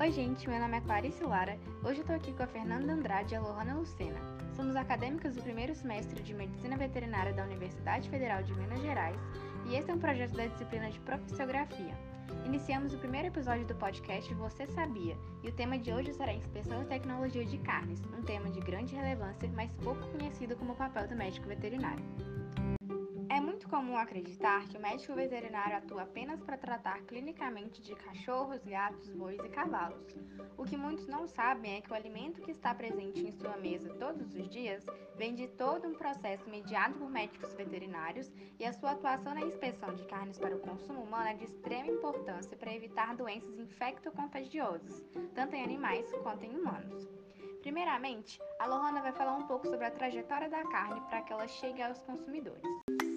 Oi, gente, meu nome é Clarice Lara. Hoje eu tô aqui com a Fernanda Andrade e a Lohana Lucena. Somos acadêmicas do primeiro semestre de Medicina Veterinária da Universidade Federal de Minas Gerais e este é um projeto da disciplina de Profissografia. Iniciamos o primeiro episódio do podcast Você Sabia e o tema de hoje será Inspeção e Tecnologia de Carnes, um tema de grande relevância, mas pouco conhecido como papel do médico veterinário. É comum acreditar que o médico veterinário atua apenas para tratar clinicamente de cachorros, gatos, bois e cavalos. O que muitos não sabem é que o alimento que está presente em sua mesa todos os dias vem de todo um processo mediado por médicos veterinários e a sua atuação na inspeção de carnes para o consumo humano é de extrema importância para evitar doenças infecto-contagiosas, tanto em animais quanto em humanos. Primeiramente, a Lohana vai falar um pouco sobre a trajetória da carne para que ela chegue aos consumidores.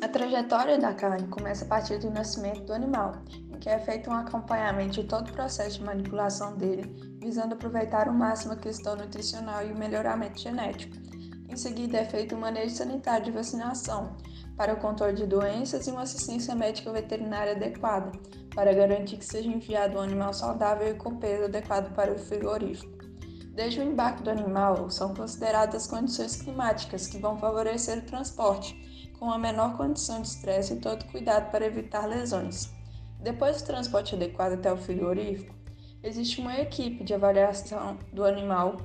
A trajetória da carne começa a partir do nascimento do animal, em que é feito um acompanhamento de todo o processo de manipulação dele, visando aproveitar ao máximo a questão nutricional e o melhoramento genético. Em seguida, é feito um manejo sanitário de vacinação, para o controle de doenças e uma assistência médica veterinária adequada, para garantir que seja enviado um animal saudável e com peso adequado para o frigorífico. Desde o embarque do animal, são consideradas as condições climáticas que vão favorecer o transporte, com a menor condição de estresse e todo cuidado para evitar lesões. Depois do transporte adequado até o frigorífico, existe uma equipe de avaliação do animal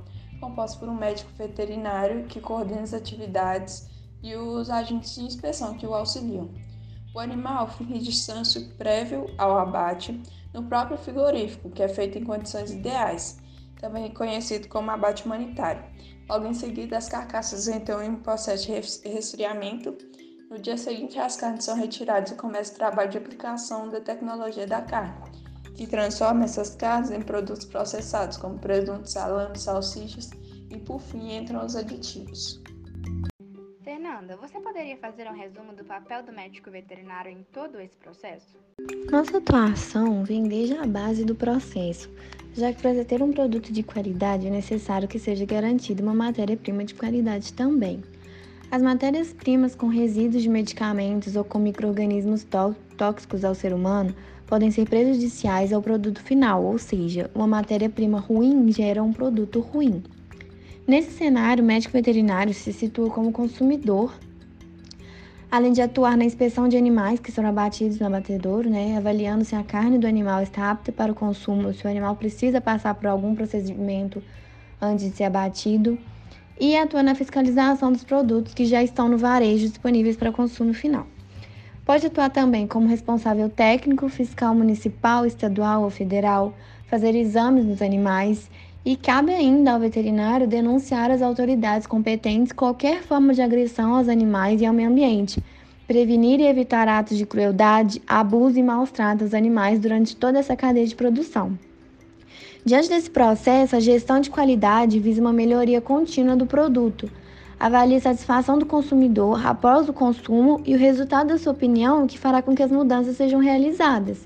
composta por um médico veterinário que coordena as atividades e os agentes de inspeção que o auxiliam. O animal fica em distância prévio ao abate no próprio frigorífico, que é feito em condições ideais, também conhecido como abate humanitário. Logo em seguida, as carcaças entram em um processo de resfriamento no dia seguinte, as carnes são retiradas e começa o trabalho de aplicação da tecnologia da carne, que transforma essas carnes em produtos processados, como presunto, salame, salsichas e, por fim, entram os aditivos. Fernanda, você poderia fazer um resumo do papel do médico veterinário em todo esse processo? Nossa atuação vem desde a base do processo, já que para ter um produto de qualidade é necessário que seja garantida uma matéria-prima de qualidade também. As matérias-primas com resíduos de medicamentos ou com microrganismos tóxicos ao ser humano podem ser prejudiciais ao produto final, ou seja, uma matéria-prima ruim gera um produto ruim. Nesse cenário, o médico veterinário se situa como consumidor, além de atuar na inspeção de animais que são abatidos no abatedouro, né, avaliando se a carne do animal está apta para o consumo, se o animal precisa passar por algum procedimento antes de ser abatido e atua na fiscalização dos produtos que já estão no varejo disponíveis para consumo final. Pode atuar também como responsável técnico, fiscal municipal, estadual ou federal, fazer exames dos animais e cabe ainda ao veterinário denunciar às autoridades competentes qualquer forma de agressão aos animais e ao meio ambiente, prevenir e evitar atos de crueldade, abuso e maus tratos aos animais durante toda essa cadeia de produção. Diante desse processo, a gestão de qualidade visa uma melhoria contínua do produto, avalia a satisfação do consumidor após o consumo e o resultado da sua opinião que fará com que as mudanças sejam realizadas.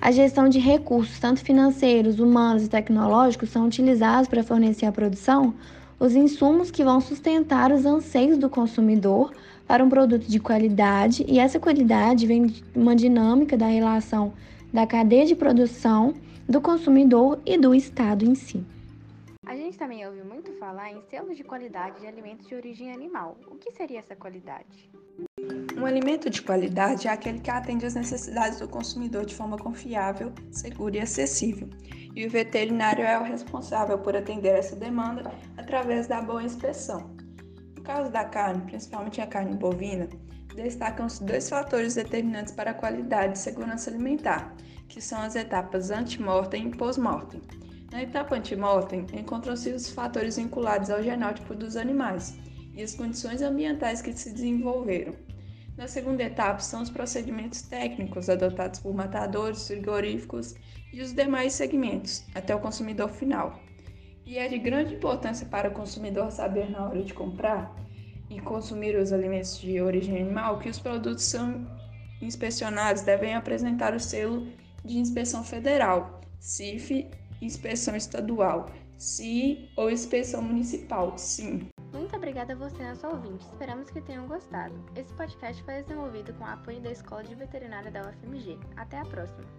A gestão de recursos, tanto financeiros, humanos e tecnológicos, são utilizados para fornecer à produção os insumos que vão sustentar os anseios do consumidor para um produto de qualidade, e essa qualidade vem de uma dinâmica da relação da cadeia de produção do consumidor e do Estado em si. A gente também ouve muito falar em selos de qualidade de alimentos de origem animal. O que seria essa qualidade? Um alimento de qualidade é aquele que atende às necessidades do consumidor de forma confiável, segura e acessível. E o veterinário é o responsável por atender essa demanda através da boa inspeção. No caso da carne, principalmente a carne bovina, destacam-se dois fatores determinantes para a qualidade e segurança alimentar, que são as etapas antemortem e pós-mortem. Na etapa antemortem, encontram-se os fatores vinculados ao genótipo dos animais e as condições ambientais que se desenvolveram. Na segunda etapa, são os procedimentos técnicos adotados por matadores, frigoríficos e os demais segmentos, até o consumidor final. E é de grande importância para o consumidor saber na hora de comprar e consumir os alimentos de origem animal que os produtos são inspecionados devem apresentar o selo de inspeção federal, CIF, inspeção estadual, CI ou inspeção municipal, SIM. Muito obrigada a você, nosso ouvinte. Esperamos que tenham gostado. Esse podcast foi desenvolvido com o apoio da Escola de Veterinária da UFMG. Até a próxima!